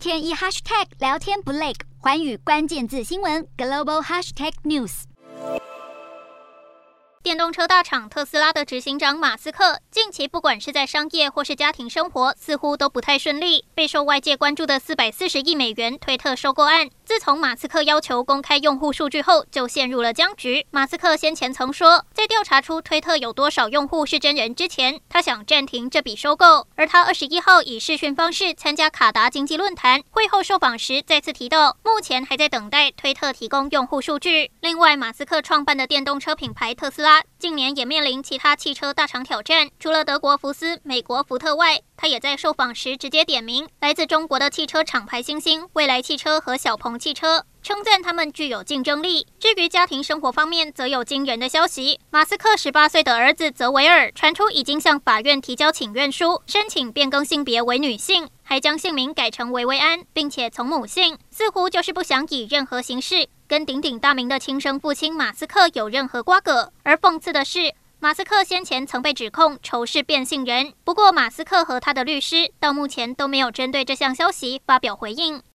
天一 hashtag 聊天不累，环宇关键字新闻 global hashtag news。电动车大厂特斯拉的执行长马斯克，近期不管是在商业或是家庭生活，似乎都不太顺利。备受外界关注的四百四十亿美元推特收购案，自从马斯克要求公开用户数据后，就陷入了僵局。马斯克先前曾说，在调查出推特有多少用户是真人之前，他想暂停这笔收购。而他二十一号以视讯方式参加卡达经济论坛，会后受访时再次提到，目前还在等待推特提供用户数据。另外，马斯克创办的电动车品牌特斯拉。近年也面临其他汽车大厂挑战，除了德国福斯、美国福特外，他也在受访时直接点名来自中国的汽车厂牌新星蔚来汽车和小鹏汽车，称赞他们具有竞争力。至于家庭生活方面，则有惊人的消息：马斯克十八岁的儿子泽维尔传出已经向法院提交请愿书，申请变更性别为女性，还将姓名改成维维安，并且从母姓，似乎就是不想以任何形式。跟鼎鼎大名的亲生父亲马斯克有任何瓜葛，而讽刺的是，马斯克先前曾被指控仇视变性人。不过，马斯克和他的律师到目前都没有针对这项消息发表回应。